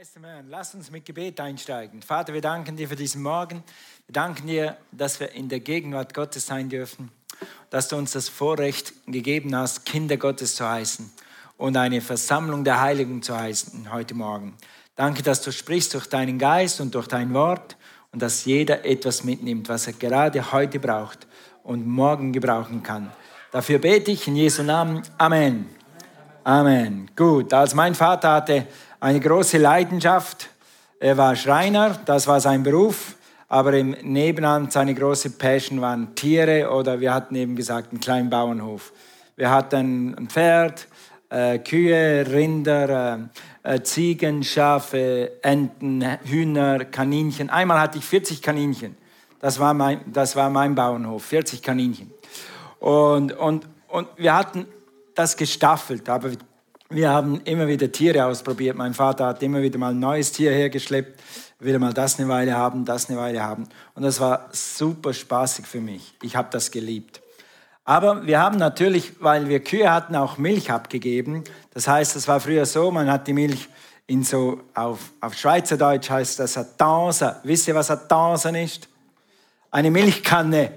Dem Herrn. Lass uns mit Gebet einsteigen. Vater, wir danken dir für diesen Morgen. Wir danken dir, dass wir in der Gegenwart Gottes sein dürfen, dass du uns das Vorrecht gegeben hast, Kinder Gottes zu heißen und eine Versammlung der Heiligen zu heißen heute Morgen. Danke, dass du sprichst durch deinen Geist und durch dein Wort und dass jeder etwas mitnimmt, was er gerade heute braucht und morgen gebrauchen kann. Dafür bete ich in Jesu Namen. Amen. Amen. Gut, als mein Vater hatte eine große Leidenschaft. Er war Schreiner, das war sein Beruf, aber im Nebenan seine große Passion waren Tiere oder wir hatten eben gesagt einen kleinen Bauernhof. Wir hatten ein Pferd, äh, Kühe, Rinder, äh, äh Ziegen, Schafe, Enten, Hühner, Kaninchen. Einmal hatte ich 40 Kaninchen. Das war mein, das war mein Bauernhof, 40 Kaninchen. Und, und, und wir hatten das gestaffelt, aber wir haben immer wieder Tiere ausprobiert. Mein Vater hat immer wieder mal ein neues Tier hergeschleppt, wieder mal das eine Weile haben, das eine Weile haben. Und das war super spaßig für mich. Ich habe das geliebt. Aber wir haben natürlich, weil wir Kühe hatten, auch Milch abgegeben. Das heißt, es war früher so, man hat die Milch in so, auf, auf Schweizerdeutsch heißt das Attansa. Wisst ihr, was Attansen ist? Eine Milchkanne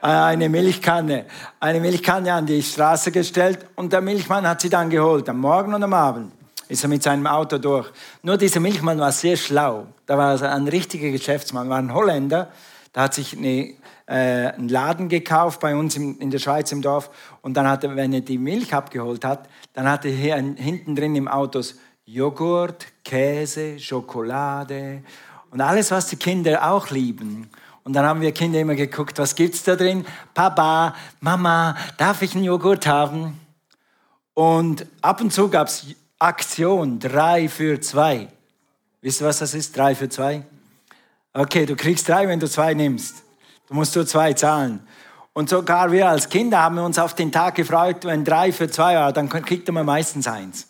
eine Milchkanne, eine Milchkanne an die Straße gestellt und der Milchmann hat sie dann geholt, am Morgen und am Abend ist er mit seinem Auto durch. Nur dieser Milchmann war sehr schlau. Da war er ein richtiger Geschäftsmann, war ein Holländer. Da hat sich eine, äh, einen Laden gekauft bei uns in, in der Schweiz im Dorf. Und dann hat er, wenn er die Milch abgeholt hat, dann hatte er hier hinten drin im Auto Joghurt, Käse, Schokolade und alles, was die Kinder auch lieben. Und dann haben wir Kinder immer geguckt, was gibt's da drin? Papa, Mama, darf ich einen Joghurt haben? Und ab und zu gab es Aktion, drei für zwei. Wisst ihr, was das ist? Drei für zwei? Okay, du kriegst drei, wenn du zwei nimmst. Du musst nur zwei zahlen. Und sogar wir als Kinder haben uns auf den Tag gefreut, wenn drei für zwei war, dann kriegt man meistens eins.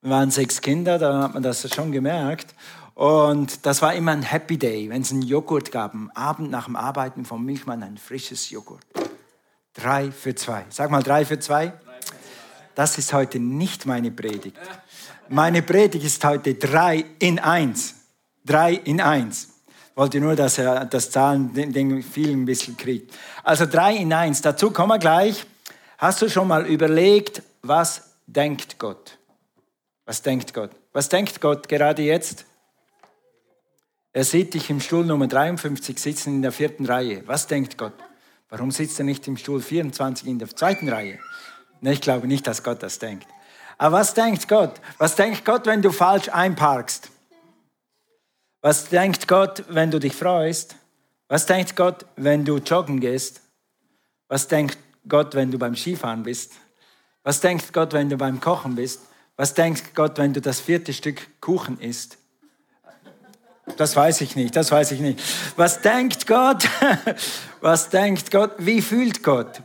Wir waren sechs Kinder, da hat man das schon gemerkt. Und das war immer ein Happy Day, wenn es einen Joghurt gab. Am Abend nach dem Arbeiten vom Milchmann ein frisches Joghurt. Drei für zwei. Sag mal drei für zwei. Das ist heute nicht meine Predigt. Meine Predigt ist heute drei in eins. Drei in eins. Wollte nur, dass er das Zahlen-Ding viel ein bisschen kriegt. Also drei in eins. Dazu kommen wir gleich. Hast du schon mal überlegt, was denkt Gott? Was denkt Gott? Was denkt Gott gerade jetzt? Er sieht dich im Stuhl Nummer 53 sitzen in der vierten Reihe. Was denkt Gott? Warum sitzt er nicht im Stuhl 24 in der zweiten Reihe? Ich glaube nicht, dass Gott das denkt. Aber was denkt Gott? Was denkt Gott, wenn du falsch einparkst? Was denkt Gott, wenn du dich freust? Was denkt Gott, wenn du joggen gehst? Was denkt Gott, wenn du beim Skifahren bist? Was denkt Gott, wenn du beim Kochen bist? Was denkt Gott, wenn du das vierte Stück Kuchen isst? Das weiß ich nicht, das weiß ich nicht. Was denkt Gott? Was denkt Gott? Wie fühlt Gott?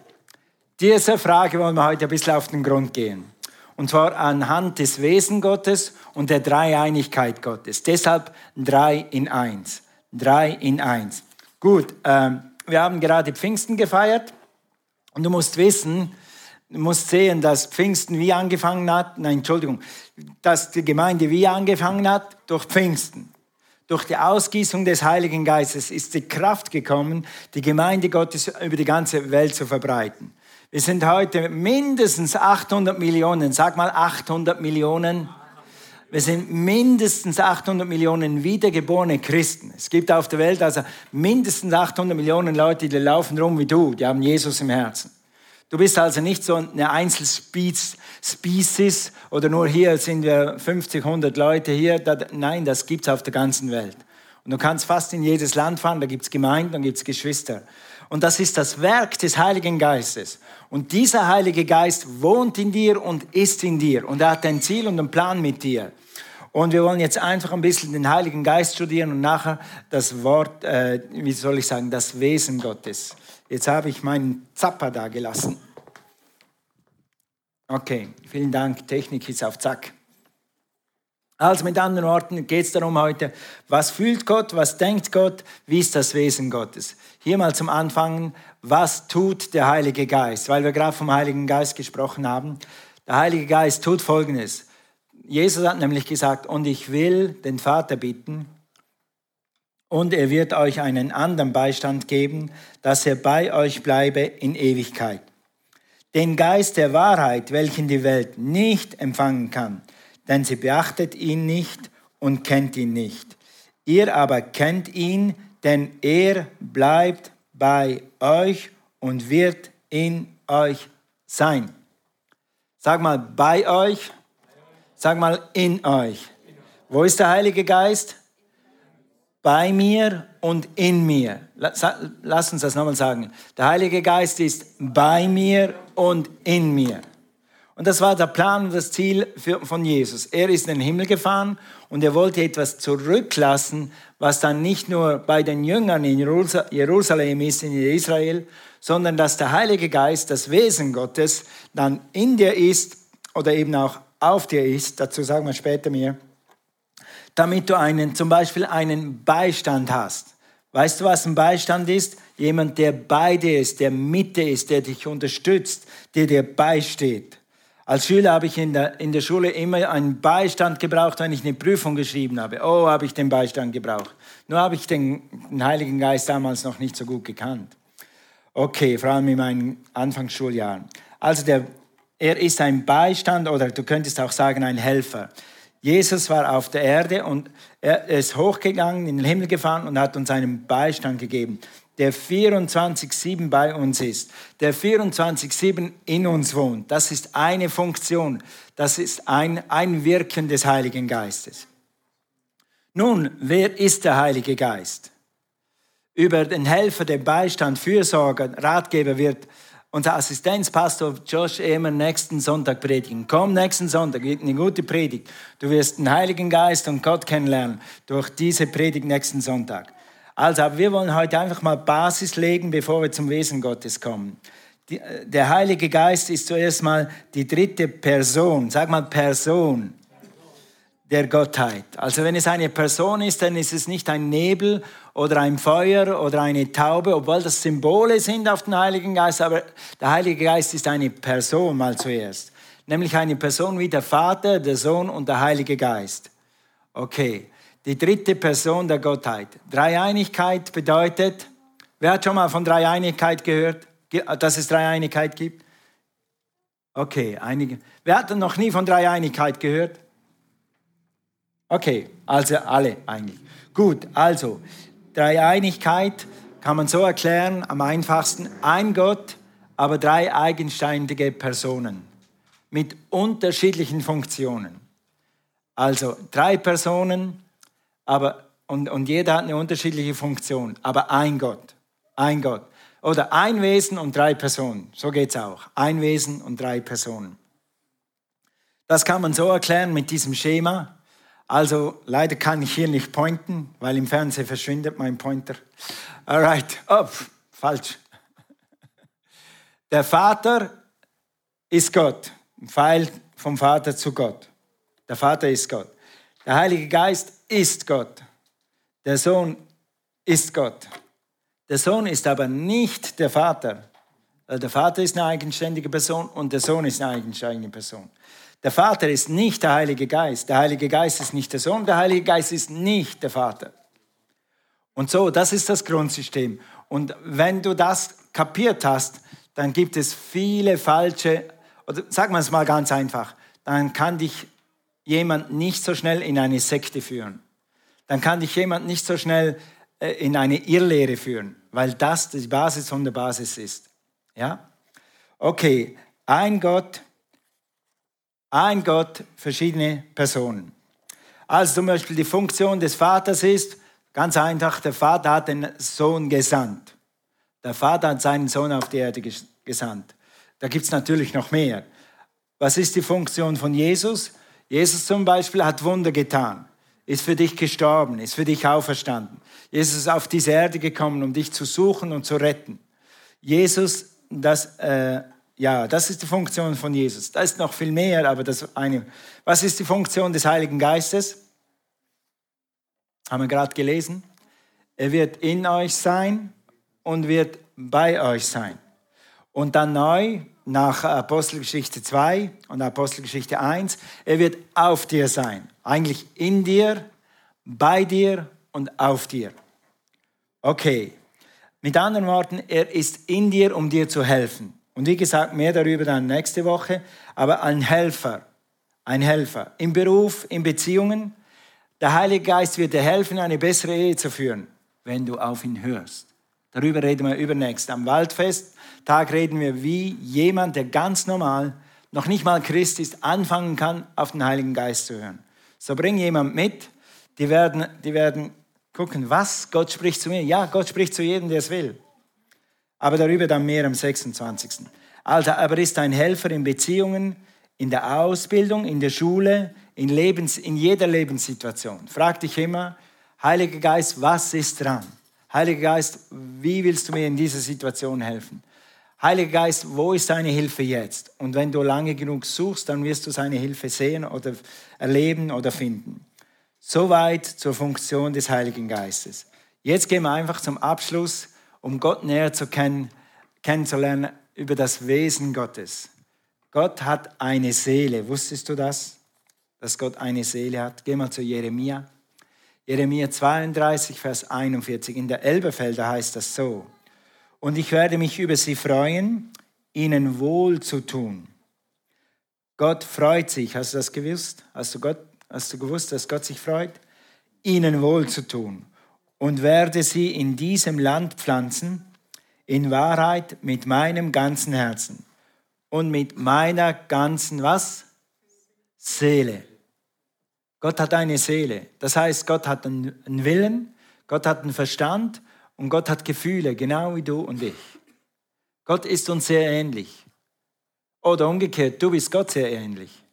Diese Frage wollen wir heute ein bisschen auf den Grund gehen. Und zwar anhand des Wesen Gottes und der Dreieinigkeit Gottes. Deshalb drei in eins. Drei in eins. Gut, ähm, wir haben gerade Pfingsten gefeiert. Und du musst wissen, du musst sehen, dass Pfingsten wie angefangen hat. Nein, Entschuldigung. Dass die Gemeinde wie angefangen hat durch Pfingsten. Durch die Ausgießung des Heiligen Geistes ist die Kraft gekommen, die Gemeinde Gottes über die ganze Welt zu verbreiten. Wir sind heute mindestens 800 Millionen, sag mal 800 Millionen. Wir sind mindestens 800 Millionen wiedergeborene Christen. Es gibt auf der Welt also mindestens 800 Millionen Leute, die laufen rum wie du, die haben Jesus im Herzen. Du bist also nicht so eine Einzelspezies oder nur hier sind wir 50, 100 Leute hier. Nein, das gibt es auf der ganzen Welt. Und du kannst fast in jedes Land fahren, da gibt es Gemeinden, da gibt es Geschwister. Und das ist das Werk des Heiligen Geistes. Und dieser Heilige Geist wohnt in dir und ist in dir. Und er hat ein Ziel und einen Plan mit dir. Und wir wollen jetzt einfach ein bisschen den Heiligen Geist studieren und nachher das Wort, äh, wie soll ich sagen, das Wesen Gottes. Jetzt habe ich meinen Zapper da gelassen. Okay, vielen Dank. Technik ist auf Zack. Also mit anderen Worten geht es darum heute, was fühlt Gott, was denkt Gott, wie ist das Wesen Gottes. Hier mal zum Anfang, was tut der Heilige Geist, weil wir gerade vom Heiligen Geist gesprochen haben. Der Heilige Geist tut Folgendes. Jesus hat nämlich gesagt, und ich will den Vater bitten, und er wird euch einen anderen Beistand geben, dass er bei euch bleibe in Ewigkeit. Den Geist der Wahrheit, welchen die Welt nicht empfangen kann, denn sie beachtet ihn nicht und kennt ihn nicht. Ihr aber kennt ihn, denn er bleibt bei euch und wird in euch sein. Sag mal bei euch, sag mal in euch. Wo ist der Heilige Geist? Bei mir und in mir. Lass uns das nochmal sagen. Der Heilige Geist ist bei mir und in mir. Und das war der Plan und das Ziel von Jesus. Er ist in den Himmel gefahren und er wollte etwas zurücklassen, was dann nicht nur bei den Jüngern in Jerusalem ist, in Israel, sondern dass der Heilige Geist, das Wesen Gottes, dann in dir ist oder eben auch auf dir ist. Dazu sagen wir später mehr. Damit du einen, zum Beispiel einen Beistand hast. Weißt du, was ein Beistand ist? Jemand, der bei dir ist, der mit dir ist, der dich unterstützt, der dir beisteht. Als Schüler habe ich in der, in der Schule immer einen Beistand gebraucht, wenn ich eine Prüfung geschrieben habe. Oh, habe ich den Beistand gebraucht. Nur habe ich den, den Heiligen Geist damals noch nicht so gut gekannt. Okay, vor allem in meinen Anfangsschuljahren. Also der, er ist ein Beistand oder du könntest auch sagen ein Helfer. Jesus war auf der Erde und er ist hochgegangen, in den Himmel gefahren und hat uns einen Beistand gegeben der 24-7 bei uns ist, der 24-7 in uns wohnt. Das ist eine Funktion, das ist ein, ein Wirken des Heiligen Geistes. Nun, wer ist der Heilige Geist? Über den Helfer, den Beistand, Fürsorger, Ratgeber wird unser Assistenzpastor Josh Emer nächsten Sonntag predigen. Komm nächsten Sonntag, wird eine gute Predigt. Du wirst den Heiligen Geist und Gott kennenlernen durch diese Predigt nächsten Sonntag. Also, wir wollen heute einfach mal Basis legen, bevor wir zum Wesen Gottes kommen. Die, der Heilige Geist ist zuerst mal die dritte Person, sag mal Person der Gottheit. Also wenn es eine Person ist, dann ist es nicht ein Nebel oder ein Feuer oder eine Taube, obwohl das Symbole sind auf den Heiligen Geist, aber der Heilige Geist ist eine Person mal zuerst. Nämlich eine Person wie der Vater, der Sohn und der Heilige Geist. Okay die dritte Person der Gottheit. Dreieinigkeit bedeutet, wer hat schon mal von Dreieinigkeit gehört, dass es Dreieinigkeit gibt? Okay, einige. Wer hat noch nie von Dreieinigkeit gehört? Okay, also alle eigentlich. Gut, also Dreieinigkeit kann man so erklären, am einfachsten, ein Gott, aber drei eigenständige Personen mit unterschiedlichen Funktionen. Also drei Personen, aber, und, und jeder hat eine unterschiedliche Funktion, aber ein Gott, ein Gott. Oder ein Wesen und drei Personen, so geht es auch. Ein Wesen und drei Personen. Das kann man so erklären mit diesem Schema. Also leider kann ich hier nicht pointen, weil im Fernsehen verschwindet mein Pointer. Alright, oh, falsch. Der Vater ist Gott, Pfeil vom Vater zu Gott. Der Vater ist Gott. Der Heilige Geist ist Gott. Der Sohn ist Gott. Der Sohn ist aber nicht der Vater. Der Vater ist eine eigenständige Person und der Sohn ist eine eigenständige Person. Der Vater ist nicht der Heilige Geist. Der Heilige Geist ist nicht der Sohn. Der Heilige Geist ist nicht der Vater. Und so, das ist das Grundsystem. Und wenn du das kapiert hast, dann gibt es viele falsche, oder sagen wir es mal ganz einfach, dann kann dich jemand nicht so schnell in eine Sekte führen. Dann kann dich jemand nicht so schnell äh, in eine Irrlehre führen, weil das die Basis von der Basis ist. Ja? Okay, ein Gott, ein Gott, verschiedene Personen. Also zum Beispiel die Funktion des Vaters ist, ganz einfach, der Vater hat den Sohn gesandt. Der Vater hat seinen Sohn auf die Erde gesandt. Da gibt es natürlich noch mehr. Was ist die Funktion von Jesus? Jesus zum Beispiel hat Wunder getan, ist für dich gestorben, ist für dich auferstanden. Jesus ist auf diese Erde gekommen, um dich zu suchen und zu retten. Jesus, das, äh, ja, das ist die Funktion von Jesus. Da ist noch viel mehr, aber das eine. Was ist die Funktion des Heiligen Geistes? Haben wir gerade gelesen. Er wird in euch sein und wird bei euch sein. Und dann neu, nach Apostelgeschichte 2 und Apostelgeschichte 1, er wird auf dir sein. Eigentlich in dir, bei dir und auf dir. Okay, mit anderen Worten, er ist in dir, um dir zu helfen. Und wie gesagt, mehr darüber dann nächste Woche. Aber ein Helfer, ein Helfer im Beruf, in Beziehungen. Der Heilige Geist wird dir helfen, eine bessere Ehe zu führen, wenn du auf ihn hörst. Darüber reden wir übernächst. Am Waldfesttag reden wir, wie jemand, der ganz normal, noch nicht mal Christ ist, anfangen kann, auf den Heiligen Geist zu hören. So bring jemand mit, die werden, die werden gucken, was? Gott spricht zu mir. Ja, Gott spricht zu jedem, der es will. Aber darüber dann mehr am 26. Also, aber ist ein Helfer in Beziehungen, in der Ausbildung, in der Schule, in, Lebens, in jeder Lebenssituation. Frag dich immer, Heiliger Geist, was ist dran? Heiliger Geist, wie willst du mir in dieser Situation helfen? Heiliger Geist, wo ist deine Hilfe jetzt? Und wenn du lange genug suchst, dann wirst du seine Hilfe sehen oder erleben oder finden. Soweit zur Funktion des Heiligen Geistes. Jetzt gehen wir einfach zum Abschluss, um Gott näher zu kennen, kennenzulernen über das Wesen Gottes. Gott hat eine Seele. Wusstest du das? Dass Gott eine Seele hat? Geh mal zu Jeremia. Jeremia 32, Vers 41. In der Elberfelder heißt das so. Und ich werde mich über sie freuen, ihnen wohl zu tun. Gott freut sich. Hast du das gewusst? Hast du Gott Hast du gewusst, dass Gott sich freut? Ihnen wohl zu tun und werde sie in diesem Land pflanzen, in Wahrheit mit meinem ganzen Herzen und mit meiner ganzen was? Seele. Gott hat eine Seele. Das heißt, Gott hat einen Willen, Gott hat einen Verstand und Gott hat Gefühle, genau wie du und ich. Gott ist uns sehr ähnlich. Oder umgekehrt, du bist Gott sehr ähnlich.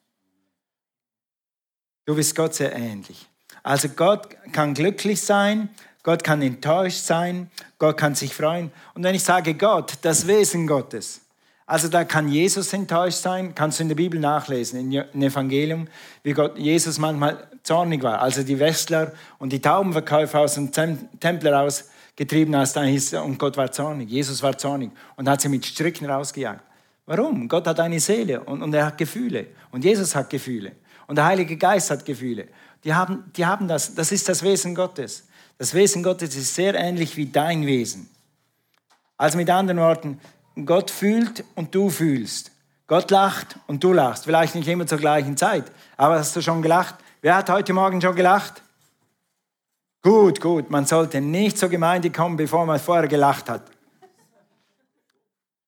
Du bist Gott sehr ähnlich. Also Gott kann glücklich sein, Gott kann enttäuscht sein, Gott kann sich freuen. Und wenn ich sage Gott, das Wesen Gottes, also da kann Jesus enttäuscht sein, kannst du in der Bibel nachlesen, im Evangelium, wie Gott, Jesus manchmal zornig war, also die Westler und die Taubenverkäufer aus dem Tempel rausgetrieben hieß und Gott war zornig, Jesus war zornig und hat sie mit Stricken rausgejagt. Warum? Gott hat eine Seele und, und er hat Gefühle und Jesus hat Gefühle. Und der Heilige Geist hat Gefühle. Die haben, die haben das. Das ist das Wesen Gottes. Das Wesen Gottes ist sehr ähnlich wie dein Wesen. Also mit anderen Worten, Gott fühlt und du fühlst. Gott lacht und du lachst. Vielleicht nicht immer zur gleichen Zeit, aber hast du schon gelacht? Wer hat heute Morgen schon gelacht? Gut, gut. Man sollte nicht zur Gemeinde kommen, bevor man vorher gelacht hat.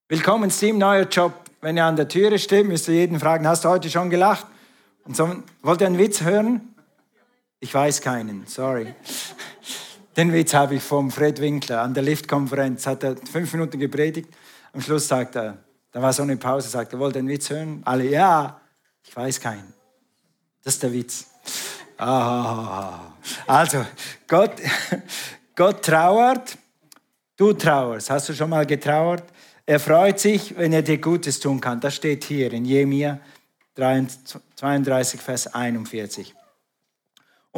Willkommen, Team, neuer Job. Wenn ihr an der Türe steht, müsst ihr jeden fragen, hast du heute schon gelacht? Und so, wollt ihr einen Witz hören? Ich weiß keinen, sorry. Den Witz habe ich vom Fred Winkler an der Liftkonferenz. Hat er fünf Minuten gepredigt. Am Schluss sagt er, da war so eine Pause, sagt er, wollt ihr einen Witz hören? Alle, ja. Ich weiß keinen. Das ist der Witz. Ah. Also, Gott, Gott trauert, du trauerst. Hast du schon mal getrauert? Er freut sich, wenn er dir Gutes tun kann. Das steht hier in Jemia 32, Vers 41.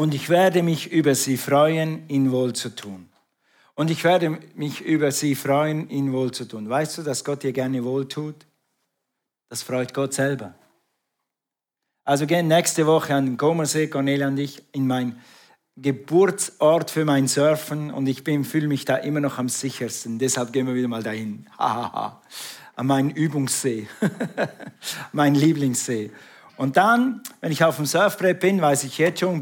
Und ich werde mich über sie freuen, ihn wohl zu tun. Und ich werde mich über sie freuen, ihn wohl zu tun. Weißt du, dass Gott dir gerne wohl tut? Das freut Gott selber. Also gehen nächste Woche an den Comersee, Cornelia und ich, in mein Geburtsort für mein Surfen und ich fühle mich da immer noch am sichersten. Deshalb gehen wir wieder mal dahin. An meinen Übungssee, mein Lieblingssee. Und dann, wenn ich auf dem Surfbrett bin, weiß ich jetzt schon,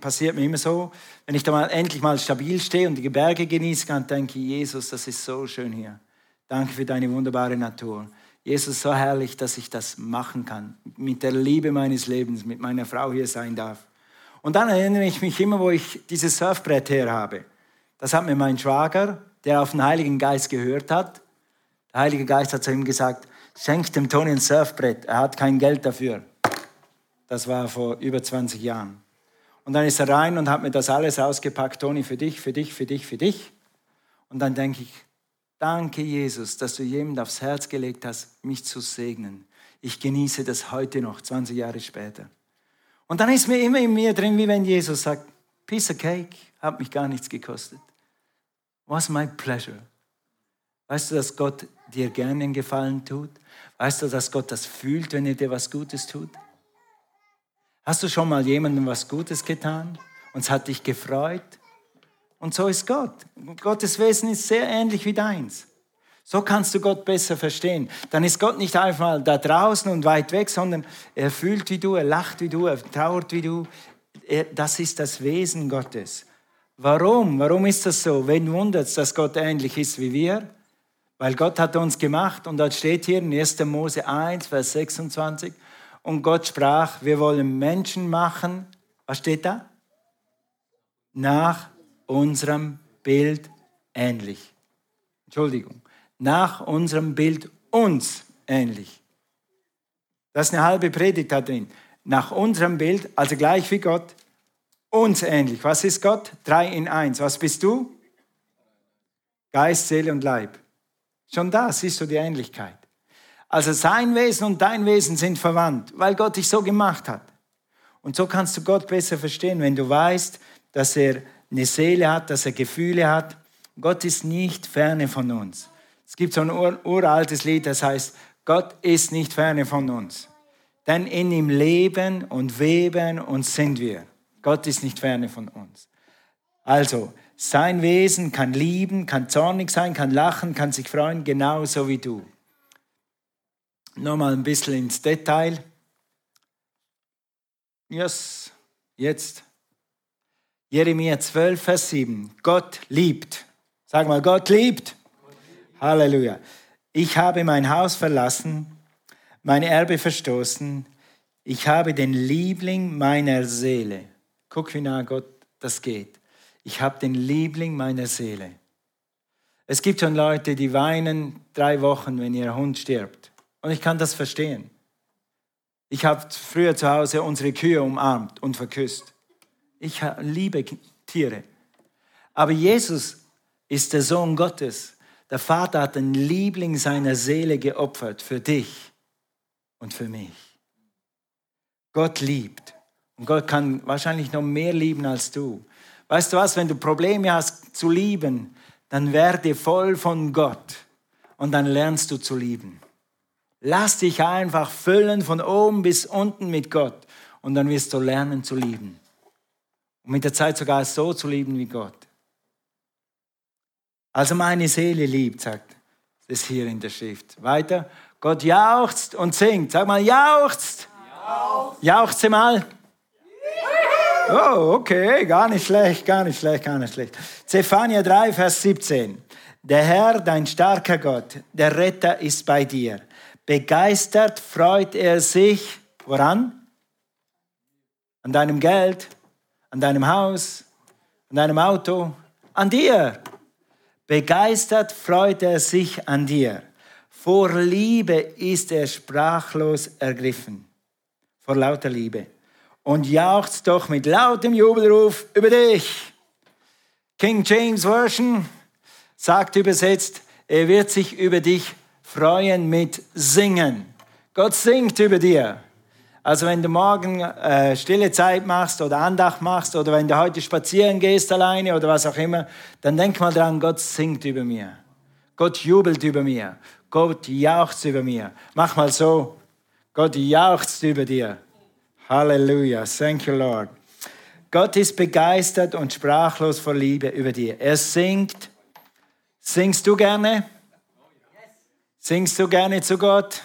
passiert mir immer so, wenn ich da mal endlich mal stabil stehe und die Berge genießen kann, denke ich, Jesus, das ist so schön hier. Danke für deine wunderbare Natur. Jesus, so herrlich, dass ich das machen kann. Mit der Liebe meines Lebens, mit meiner Frau hier sein darf. Und dann erinnere ich mich immer, wo ich dieses Surfbrett her habe. Das hat mir mein Schwager, der auf den Heiligen Geist gehört hat, der Heilige Geist hat zu ihm gesagt, schenk dem Toni ein Surfbrett, er hat kein Geld dafür. Das war vor über 20 Jahren. Und dann ist er rein und hat mir das alles ausgepackt, Toni, für dich, für dich, für dich, für dich. Und dann denke ich, danke Jesus, dass du jemand aufs Herz gelegt hast, mich zu segnen. Ich genieße das heute noch, 20 Jahre später. Und dann ist mir immer in mir drin, wie wenn Jesus sagt, Piece of Cake, hat mich gar nichts gekostet. Was my pleasure. Weißt du, dass Gott dir gerne einen Gefallen tut? Weißt du, dass Gott das fühlt, wenn er dir was Gutes tut? Hast du schon mal jemandem was Gutes getan und es hat dich gefreut? Und so ist Gott. Gottes Wesen ist sehr ähnlich wie deins. So kannst du Gott besser verstehen. Dann ist Gott nicht einfach da draußen und weit weg, sondern er fühlt wie du, er lacht wie du, er trauert wie du. das ist das Wesen Gottes. Warum? Warum ist das so? Wen wundert es, dass Gott ähnlich ist wie wir? Weil Gott hat uns gemacht und das steht hier in 1. Mose 1, Vers 26. Und Gott sprach, wir wollen Menschen machen. Was steht da? Nach unserem Bild ähnlich. Entschuldigung. Nach unserem Bild uns ähnlich. Das ist eine halbe Predigt da drin. Nach unserem Bild, also gleich wie Gott, uns ähnlich. Was ist Gott? Drei in eins. Was bist du? Geist, Seele und Leib. Schon da siehst du die Ähnlichkeit. Also sein Wesen und dein Wesen sind verwandt, weil Gott dich so gemacht hat. Und so kannst du Gott besser verstehen, wenn du weißt, dass er eine Seele hat, dass er Gefühle hat. Gott ist nicht ferne von uns. Es gibt so ein ur uraltes Lied, das heißt, Gott ist nicht ferne von uns. Denn in ihm leben und weben und sind wir. Gott ist nicht ferne von uns. Also, sein Wesen kann lieben, kann zornig sein, kann lachen, kann sich freuen, genauso wie du. Nochmal ein bisschen ins Detail. Yes, jetzt. Jeremia 12, Vers 7. Gott liebt. Sag mal, Gott liebt. Gott liebt. Halleluja. Ich habe mein Haus verlassen, mein Erbe verstoßen. Ich habe den Liebling meiner Seele Guck, wie nah Gott das geht. Ich habe den Liebling meiner Seele. Es gibt schon Leute, die weinen drei Wochen, wenn ihr Hund stirbt. Und ich kann das verstehen. Ich habe früher zu Hause unsere Kühe umarmt und verküsst. Ich liebe Tiere. Aber Jesus ist der Sohn Gottes. Der Vater hat den Liebling seiner Seele geopfert für dich und für mich. Gott liebt. Und Gott kann wahrscheinlich noch mehr lieben als du. Weißt du was, wenn du Probleme hast zu lieben, dann werde voll von Gott und dann lernst du zu lieben. Lass dich einfach füllen von oben bis unten mit Gott und dann wirst du lernen zu lieben. Und mit der Zeit sogar so zu lieben wie Gott. Also meine Seele liebt, sagt es hier in der Schrift. Weiter. Gott jauchzt und singt. Sag mal, jauchzt. Jauchzt. Jauchze mal. Oh, okay, gar nicht schlecht, gar nicht schlecht, gar nicht schlecht. Zephania 3, Vers 17. Der Herr, dein starker Gott, der Retter ist bei dir. Begeistert freut er sich, woran? An deinem Geld, an deinem Haus, an deinem Auto, an dir. Begeistert freut er sich an dir. Vor Liebe ist er sprachlos ergriffen. Vor lauter Liebe und jauchzt doch mit lautem Jubelruf über dich. King James Version sagt übersetzt, er wird sich über dich freuen mit Singen. Gott singt über dir. Also wenn du morgen äh, stille Zeit machst oder Andacht machst oder wenn du heute spazieren gehst alleine oder was auch immer, dann denk mal dran, Gott singt über mir. Gott jubelt über mir. Gott jauchzt über mir. Mach mal so. Gott jauchzt über dir. Halleluja. Thank you, Lord. Gott ist begeistert und sprachlos vor Liebe über dir. Er singt. Singst du gerne? Singst du gerne zu Gott?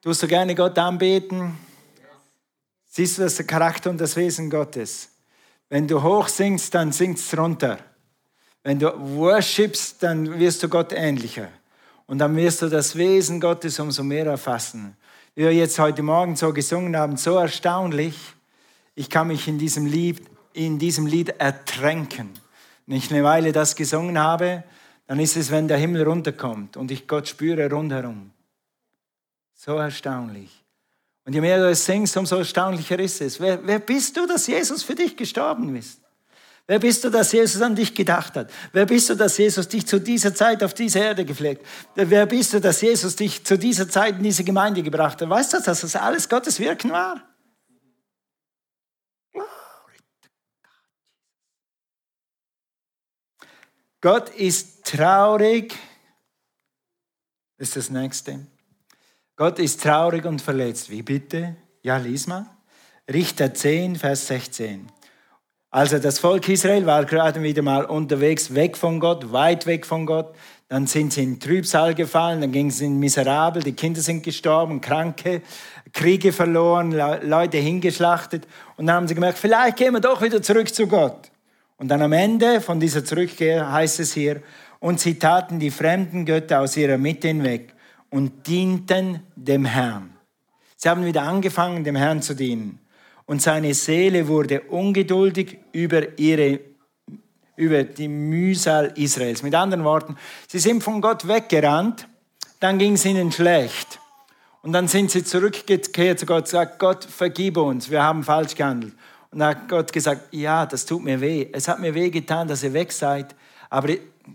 Tust du gerne Gott anbeten? Siehst du das Charakter und das Wesen Gottes? Wenn du hoch singst, dann singst runter. Wenn du worshipst, dann wirst du Gott ähnlicher. Und dann wirst du das Wesen Gottes umso mehr erfassen wie wir jetzt heute Morgen so gesungen haben, so erstaunlich. Ich kann mich in diesem Lied, in diesem Lied ertränken. Wenn ich eine Weile das gesungen habe, dann ist es, wenn der Himmel runterkommt und ich Gott spüre rundherum. So erstaunlich. Und je mehr du es singst, umso erstaunlicher ist es. Wer, wer bist du, dass Jesus für dich gestorben ist? Wer bist du, dass Jesus an dich gedacht hat? Wer bist du, dass Jesus dich zu dieser Zeit auf diese Erde gepflegt? Wer bist du, dass Jesus dich zu dieser Zeit in diese Gemeinde gebracht hat? Weißt du, dass das alles Gottes Wirken war? Gott ist traurig ist das nächste. Gott ist traurig und verletzt. Wie bitte? Ja, lies mal. Richter 10, Vers 16. Also das Volk Israel war gerade wieder mal unterwegs, weg von Gott, weit weg von Gott. Dann sind sie in Trübsal gefallen, dann ging es in miserabel, die Kinder sind gestorben, Kranke, Kriege verloren, Leute hingeschlachtet. Und dann haben sie gemerkt, vielleicht gehen wir doch wieder zurück zu Gott. Und dann am Ende von dieser Zurückkehr heißt es hier, und sie taten die fremden Götter aus ihrer Mitte hinweg und dienten dem Herrn. Sie haben wieder angefangen, dem Herrn zu dienen. Und seine Seele wurde ungeduldig über ihre über die Mühsal Israels. Mit anderen Worten, sie sind von Gott weggerannt, dann ging es ihnen schlecht. Und dann sind sie zurückgekehrt zu Gott und gesagt, Gott, vergib uns, wir haben falsch gehandelt. Und dann hat Gott gesagt, ja, das tut mir weh. Es hat mir weh getan, dass ihr weg seid, aber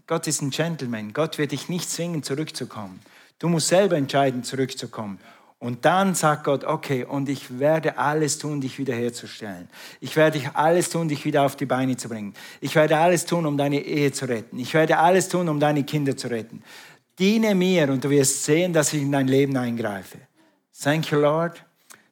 Gott ist ein Gentleman. Gott wird dich nicht zwingen, zurückzukommen. Du musst selber entscheiden, zurückzukommen. Und dann sagt Gott, okay, und ich werde alles tun, dich wiederherzustellen. Ich werde alles tun, dich wieder auf die Beine zu bringen. Ich werde alles tun, um deine Ehe zu retten. Ich werde alles tun, um deine Kinder zu retten. Diene mir und du wirst sehen, dass ich in dein Leben eingreife. Thank you, Lord.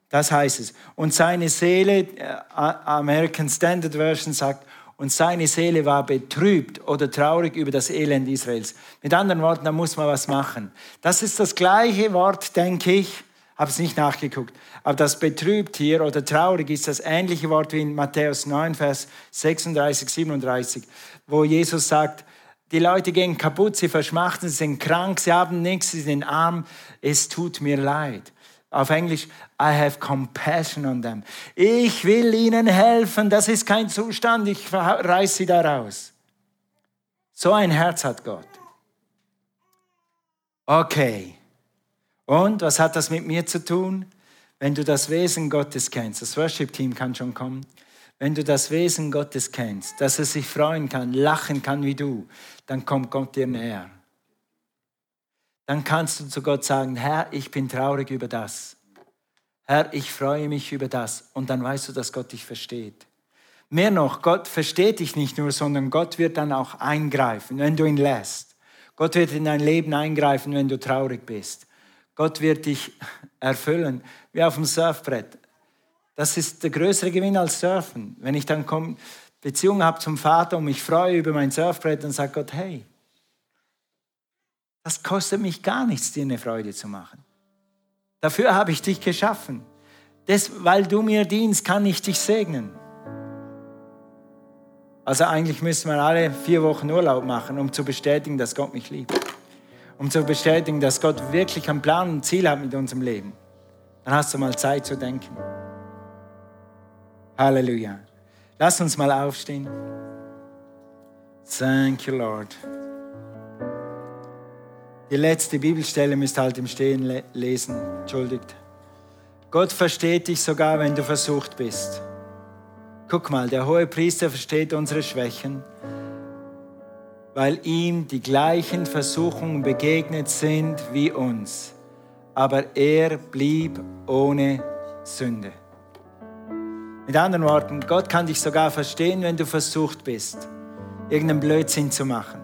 Das heißt es. Und seine Seele, äh, American Standard Version sagt, und seine Seele war betrübt oder traurig über das Elend Israels. Mit anderen Worten, da muss man was machen. Das ist das gleiche Wort, denke ich, habe es nicht nachgeguckt. Aber das betrübt hier oder traurig ist das ähnliche Wort wie in Matthäus 9, Vers 36, 37, wo Jesus sagt, die Leute gehen kaputt, sie verschmachten, sie sind krank, sie haben nichts, sie sind arm, es tut mir leid. Auf Englisch, I have compassion on them. Ich will ihnen helfen, das ist kein Zustand, ich reiß sie da raus. So ein Herz hat Gott. Okay. Und was hat das mit mir zu tun? Wenn du das Wesen Gottes kennst, das Worship-Team kann schon kommen, wenn du das Wesen Gottes kennst, dass er sich freuen kann, lachen kann wie du, dann kommt Gott dir näher. Dann kannst du zu Gott sagen, Herr, ich bin traurig über das. Herr, ich freue mich über das. Und dann weißt du, dass Gott dich versteht. Mehr noch, Gott versteht dich nicht nur, sondern Gott wird dann auch eingreifen, wenn du ihn lässt. Gott wird in dein Leben eingreifen, wenn du traurig bist. Gott wird dich erfüllen, wie auf dem Surfbrett. Das ist der größere Gewinn als Surfen. Wenn ich dann komm, Beziehung habe zum Vater und mich freue über mein Surfbrett, dann sagt Gott, hey, das kostet mich gar nichts, dir eine Freude zu machen. Dafür habe ich dich geschaffen. Das, weil du mir dienst, kann ich dich segnen. Also eigentlich müssen wir alle vier Wochen Urlaub machen, um zu bestätigen, dass Gott mich liebt um zu bestätigen, dass Gott wirklich einen Plan und Ziel hat mit unserem Leben, dann hast du mal Zeit zu denken. Halleluja. Lass uns mal aufstehen. Thank you, Lord. Die letzte Bibelstelle müsst halt im Stehen lesen. Entschuldigt. Gott versteht dich sogar, wenn du versucht bist. Guck mal, der hohe Priester versteht unsere Schwächen weil ihm die gleichen Versuchungen begegnet sind wie uns. Aber er blieb ohne Sünde. Mit anderen Worten, Gott kann dich sogar verstehen, wenn du versucht bist, irgendeinen Blödsinn zu machen.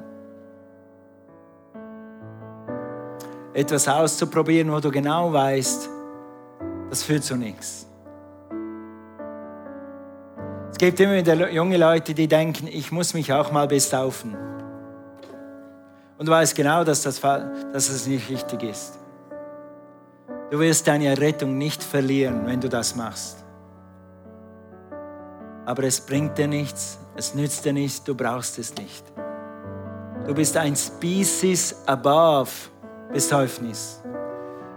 Etwas auszuprobieren, wo du genau weißt, das führt zu nichts. Es gibt immer wieder junge Leute, die denken, ich muss mich auch mal besaufen und du weißt genau, dass das, dass das nicht richtig ist. Du wirst deine Rettung nicht verlieren, wenn du das machst. Aber es bringt dir nichts, es nützt dir nichts, du brauchst es nicht. Du bist ein Species above Besäufnis.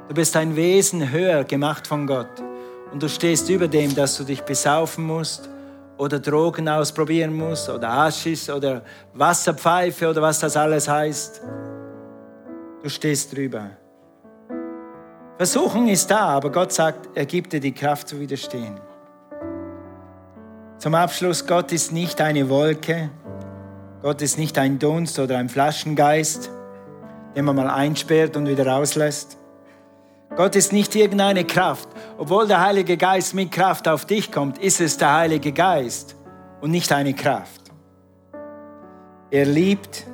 Du bist ein Wesen höher gemacht von Gott. Und du stehst über dem, dass du dich besaufen musst oder Drogen ausprobieren muss oder Aschis oder Wasserpfeife oder was das alles heißt. Du stehst drüber. Versuchung ist da, aber Gott sagt, er gibt dir die Kraft zu widerstehen. Zum Abschluss, Gott ist nicht eine Wolke, Gott ist nicht ein Dunst oder ein Flaschengeist, den man mal einsperrt und wieder rauslässt. Gott ist nicht irgendeine Kraft. Obwohl der Heilige Geist mit Kraft auf dich kommt, ist es der Heilige Geist und nicht eine Kraft. Er liebt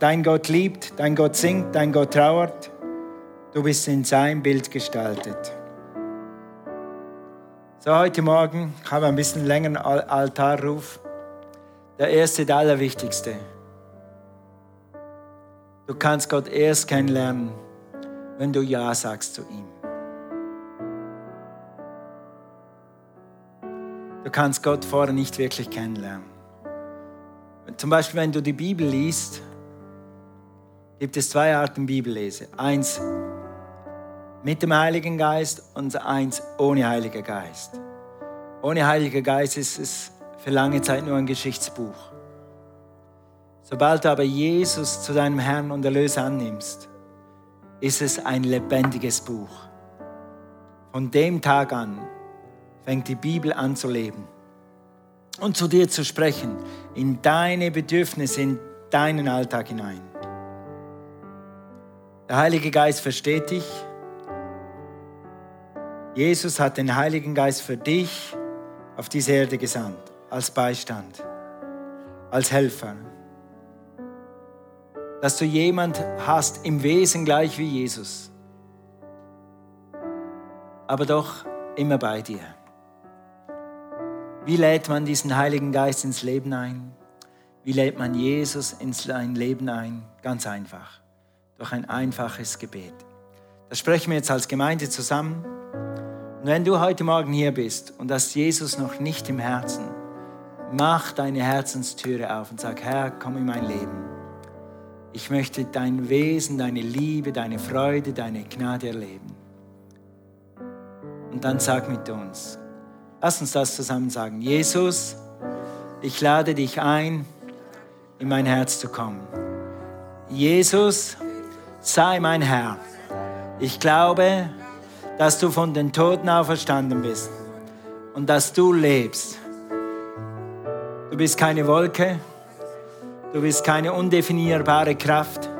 dein Gott liebt, dein Gott singt, dein Gott trauert. Du bist in sein Bild gestaltet. So, heute Morgen haben wir ein bisschen längeren Altarruf. Der erste, der allerwichtigste. Du kannst Gott erst kennenlernen, wenn du Ja sagst zu ihm. Du kannst Gott vorher nicht wirklich kennenlernen. Zum Beispiel, wenn du die Bibel liest, gibt es zwei Arten Bibellese. Eins mit dem Heiligen Geist und eins ohne Heiliger Geist. Ohne Heiliger Geist ist es für lange Zeit nur ein Geschichtsbuch. Sobald du aber Jesus zu deinem Herrn und Erlöser annimmst, ist es ein lebendiges Buch. Von dem Tag an fängt die Bibel an zu leben und zu dir zu sprechen, in deine Bedürfnisse, in deinen Alltag hinein. Der Heilige Geist versteht dich. Jesus hat den Heiligen Geist für dich auf diese Erde gesandt, als Beistand, als Helfer. Dass du jemand hast, im Wesen gleich wie Jesus, aber doch immer bei dir. Wie lädt man diesen Heiligen Geist ins Leben ein? Wie lädt man Jesus ins Leben ein? Ganz einfach, durch ein einfaches Gebet. Das sprechen wir jetzt als Gemeinde zusammen. Und wenn du heute Morgen hier bist und hast Jesus noch nicht im Herzen, mach deine Herzenstüre auf und sag, Herr, komm in mein Leben. Ich möchte dein Wesen, deine Liebe, deine Freude, deine Gnade erleben. Und dann sag mit uns, Lass uns das zusammen sagen. Jesus, ich lade dich ein, in mein Herz zu kommen. Jesus, sei mein Herr. Ich glaube, dass du von den Toten auferstanden bist und dass du lebst. Du bist keine Wolke, du bist keine undefinierbare Kraft,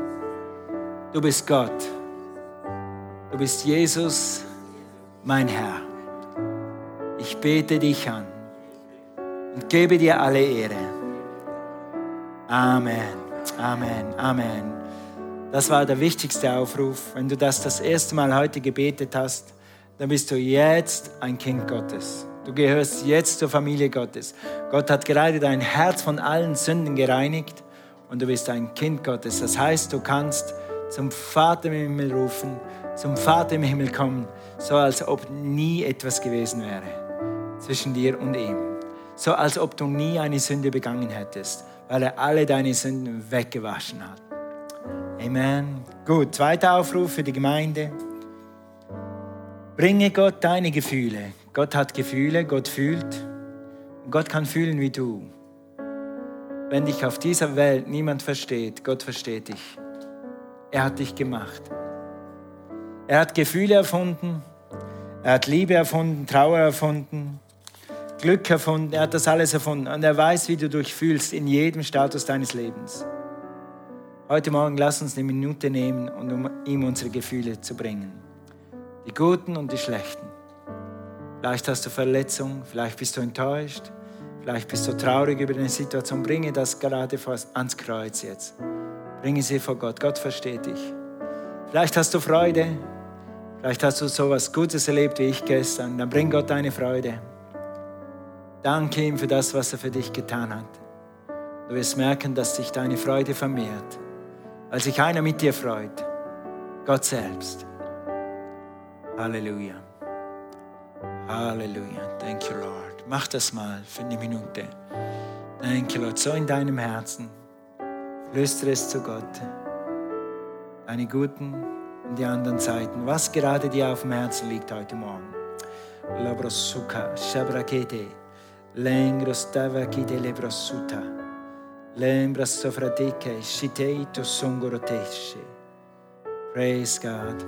du bist Gott. Du bist Jesus, mein Herr. Ich bete dich an und gebe dir alle Ehre. Amen, Amen, Amen. Das war der wichtigste Aufruf. Wenn du das das erste Mal heute gebetet hast, dann bist du jetzt ein Kind Gottes. Du gehörst jetzt zur Familie Gottes. Gott hat gerade dein Herz von allen Sünden gereinigt und du bist ein Kind Gottes. Das heißt, du kannst zum Vater im Himmel rufen, zum Vater im Himmel kommen, so als ob nie etwas gewesen wäre zwischen dir und ihm. So als ob du nie eine Sünde begangen hättest, weil er alle deine Sünden weggewaschen hat. Amen. Gut, zweiter Aufruf für die Gemeinde. Bringe Gott deine Gefühle. Gott hat Gefühle, Gott fühlt. Gott kann fühlen wie du. Wenn dich auf dieser Welt niemand versteht, Gott versteht dich. Er hat dich gemacht. Er hat Gefühle erfunden. Er hat Liebe erfunden, Trauer erfunden. Glück erfunden, er hat das alles erfunden und er weiß, wie du dich fühlst in jedem Status deines Lebens. Heute Morgen lass uns eine Minute nehmen, um ihm unsere Gefühle zu bringen. Die guten und die schlechten. Vielleicht hast du Verletzungen, vielleicht bist du enttäuscht, vielleicht bist du traurig über eine Situation. Bringe das gerade ans Kreuz jetzt. Bringe sie vor Gott. Gott versteht dich. Vielleicht hast du Freude, vielleicht hast du so etwas Gutes erlebt wie ich gestern. Dann bring Gott deine Freude. Danke ihm für das, was er für dich getan hat. Du wirst merken, dass sich deine Freude vermehrt, weil sich einer mit dir freut. Gott selbst. Halleluja. Halleluja. Thank you, Lord. Mach das mal für eine Minute. You, Lord. So in deinem Herzen. Flüstere es zu Gott. Deine guten und die anderen Zeiten. Was gerade dir auf dem Herzen liegt heute Morgen. Labrosuka, Shabrakete. Lengro stava chi delle brassuta. Lembra sofrateke, shiteito songorotesche. Praise God.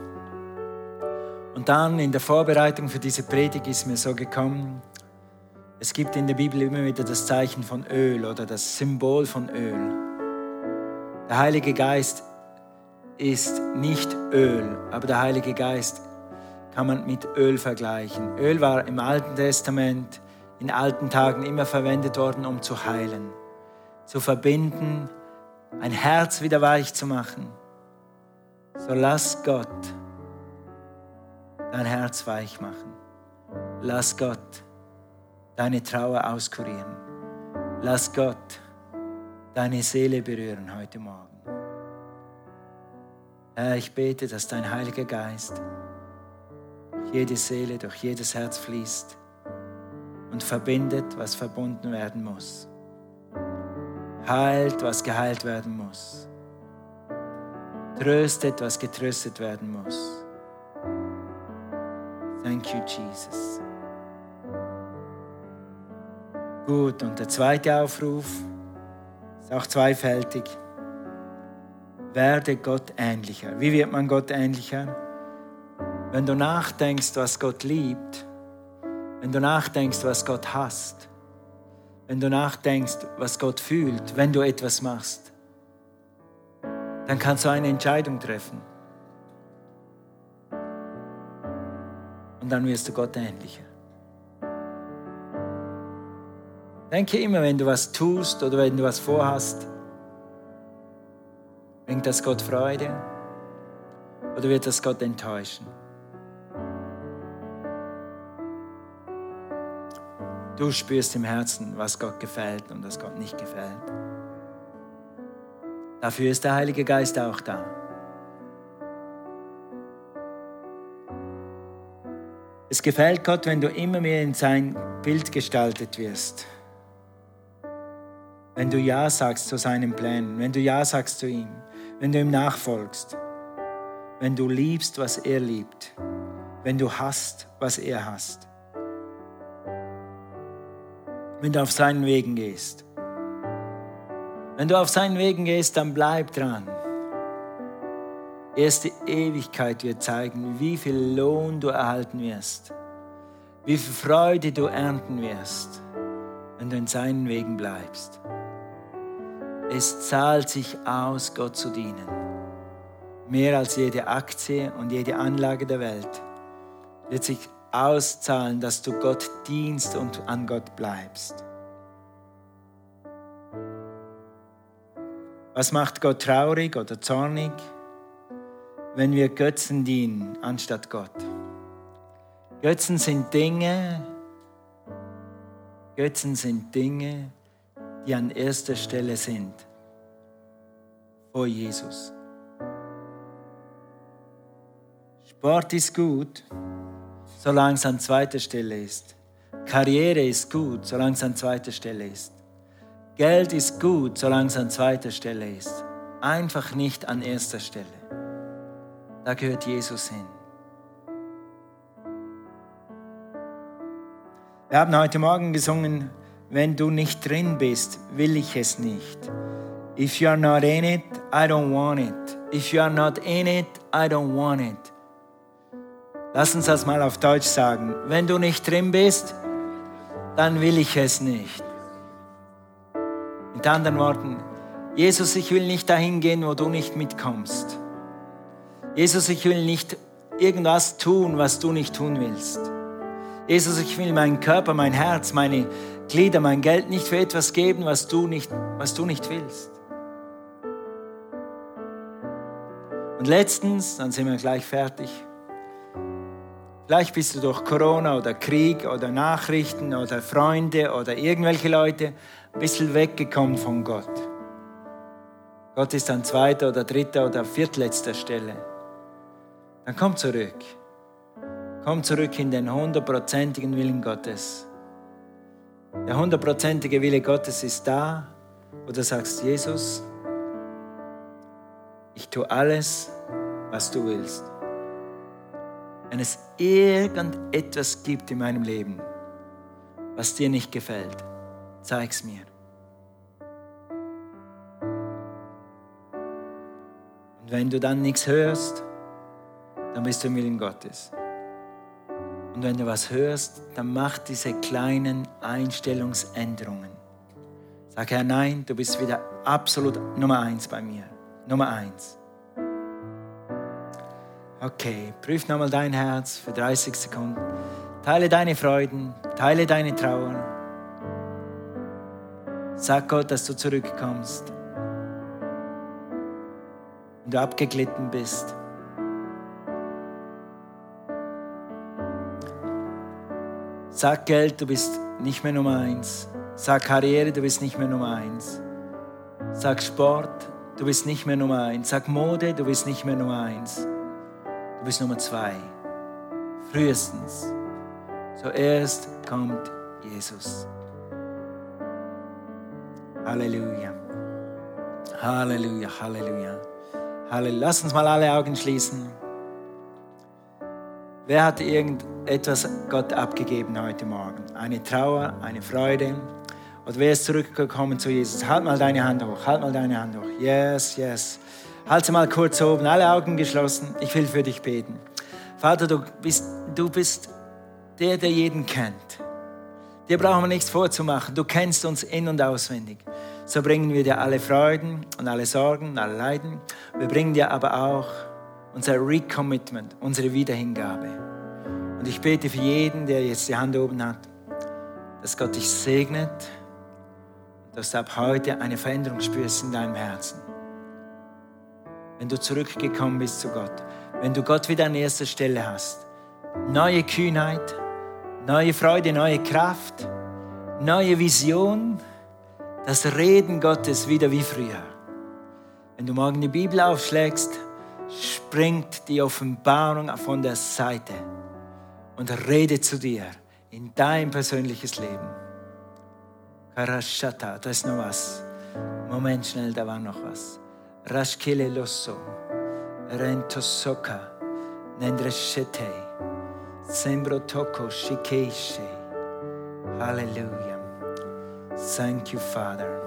Und dann in der Vorbereitung für diese Predigt ist mir so gekommen, es gibt in der Bibel immer wieder das Zeichen von Öl oder das Symbol von Öl. Der Heilige Geist ist nicht Öl, aber der Heilige Geist kann man mit Öl vergleichen. Öl war im Alten Testament in alten Tagen immer verwendet worden, um zu heilen, zu verbinden ein Herz wieder weich zu machen. So lass Gott dein Herz weich machen. Lass Gott deine Trauer auskurieren. Lass Gott deine Seele berühren heute Morgen. Herr, ich bete, dass dein Heiliger Geist durch jede Seele, durch jedes Herz fließt und verbindet, was verbunden werden muss. Heilt, was geheilt werden muss. Tröstet, was getröstet werden muss. Thank you, Jesus. Gut, und der zweite Aufruf ist auch zweifältig. Werde Gott ähnlicher. Wie wird man Gott ähnlicher? Wenn du nachdenkst, was Gott liebt, wenn du nachdenkst, was Gott hasst, wenn du nachdenkst, was Gott fühlt, wenn du etwas machst, dann kannst du eine Entscheidung treffen. Und dann wirst du Gott ähnlicher. Denke immer, wenn du was tust oder wenn du was vorhast, bringt das Gott Freude oder wird das Gott enttäuschen? Du spürst im Herzen, was Gott gefällt und was Gott nicht gefällt. Dafür ist der Heilige Geist auch da. Es gefällt Gott, wenn du immer mehr in sein Bild gestaltet wirst. Wenn du Ja sagst zu seinen Plänen, wenn du Ja sagst zu ihm, wenn du ihm nachfolgst, wenn du liebst, was er liebt, wenn du hast, was er hasst, wenn du auf seinen Wegen gehst. Wenn du auf seinen Wegen gehst, dann bleib dran. Erst die Ewigkeit wird zeigen, wie viel Lohn du erhalten wirst, wie viel Freude du ernten wirst, wenn du in seinen Wegen bleibst. Es zahlt sich aus, Gott zu dienen. Mehr als jede Aktie und jede Anlage der Welt wird sich auszahlen, dass du Gott dienst und an Gott bleibst. Was macht Gott traurig oder zornig? Wenn wir Götzen dienen anstatt Gott. Götzen sind Dinge, Götzen sind Dinge, die an erster Stelle sind vor Jesus. Sport ist gut, solange es an zweiter Stelle ist. Karriere ist gut, solange es an zweiter Stelle ist. Geld ist gut, solange es an zweiter Stelle ist. Einfach nicht an erster Stelle. Da gehört Jesus hin. Wir haben heute Morgen gesungen, wenn du nicht drin bist, will ich es nicht. If you are not in it, I don't want it. If you are not in it, I don't want it. Lass uns das mal auf Deutsch sagen. Wenn du nicht drin bist, dann will ich es nicht. Mit anderen Worten, Jesus, ich will nicht dahin gehen, wo du nicht mitkommst. Jesus, ich will nicht irgendwas tun, was du nicht tun willst. Jesus, ich will meinen Körper, mein Herz, meine Glieder, mein Geld nicht für etwas geben, was du nicht, was du nicht willst. Und letztens, dann sind wir gleich fertig. Vielleicht bist du durch Corona oder Krieg oder Nachrichten oder Freunde oder irgendwelche Leute ein bisschen weggekommen von Gott. Gott ist an zweiter oder dritter oder viertletzter Stelle. Dann komm zurück. Komm zurück in den hundertprozentigen Willen Gottes. Der hundertprozentige Wille Gottes ist da, wo du sagst, Jesus, ich tue alles, was du willst. Wenn es irgendetwas gibt in meinem Leben, was dir nicht gefällt, zeig's mir. Und wenn du dann nichts hörst, dann bist du im Willen Gottes. Und wenn du was hörst, dann mach diese kleinen Einstellungsänderungen. Sag Herr, nein, du bist wieder absolut Nummer eins bei mir. Nummer eins. Okay, prüf nochmal dein Herz für 30 Sekunden. Teile deine Freuden, teile deine Trauer. Sag Gott, dass du zurückkommst. wenn du abgeglitten bist. Sag Geld, du bist nicht mehr Nummer eins. Sag Karriere, du bist nicht mehr Nummer eins. Sag Sport, du bist nicht mehr Nummer eins. Sag Mode, du bist nicht mehr Nummer eins. Du bist Nummer zwei. Frühestens. Zuerst kommt Jesus. Halleluja. Halleluja, Halleluja. Halleluja. Lass uns mal alle Augen schließen. Wer hat irgendetwas Gott abgegeben heute Morgen? Eine Trauer, eine Freude? Oder wer ist zurückgekommen zu Jesus? Halt mal deine Hand hoch, halt mal deine Hand hoch. Yes, yes. Halt sie mal kurz oben, alle Augen geschlossen. Ich will für dich beten. Vater, du bist, du bist der, der jeden kennt. Dir brauchen wir nichts vorzumachen. Du kennst uns in- und auswendig. So bringen wir dir alle Freuden und alle Sorgen und alle Leiden. Wir bringen dir aber auch unser Recommitment, unsere Wiederhingabe. Und ich bete für jeden, der jetzt die Hand oben hat, dass Gott dich segnet, dass du ab heute eine Veränderung spürst in deinem Herzen. Wenn du zurückgekommen bist zu Gott, wenn du Gott wieder an erster Stelle hast, neue Kühnheit, neue Freude, neue Kraft, neue Vision, das Reden Gottes wieder wie früher. Wenn du morgen die Bibel aufschlägst, springt die Offenbarung von der Seite und redet zu dir in dein persönliches Leben. Karashata, da ist noch was. Moment schnell, da war noch was. Rashkele losso, rentosoka, nendreshete, sembro toko shikeishe. Hallelujah. Thank you, Father.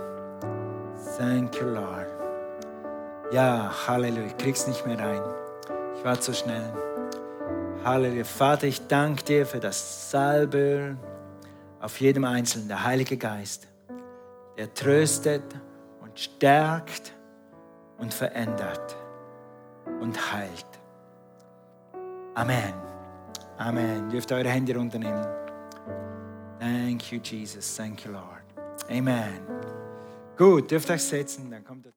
Thank you, Lord. Ja, Halleluja. Ich krieg's nicht mehr rein. Ich war zu schnell. Halleluja. Vater, ich danke dir für das Salbe auf jedem Einzelnen, der Heilige Geist, der tröstet und stärkt und verändert und heilt. Amen. Amen. Ihr dürft eure Hände runternehmen. Thank you, Jesus. Thank you, Lord. Amen. Gut, dürft euch setzen, dann kommt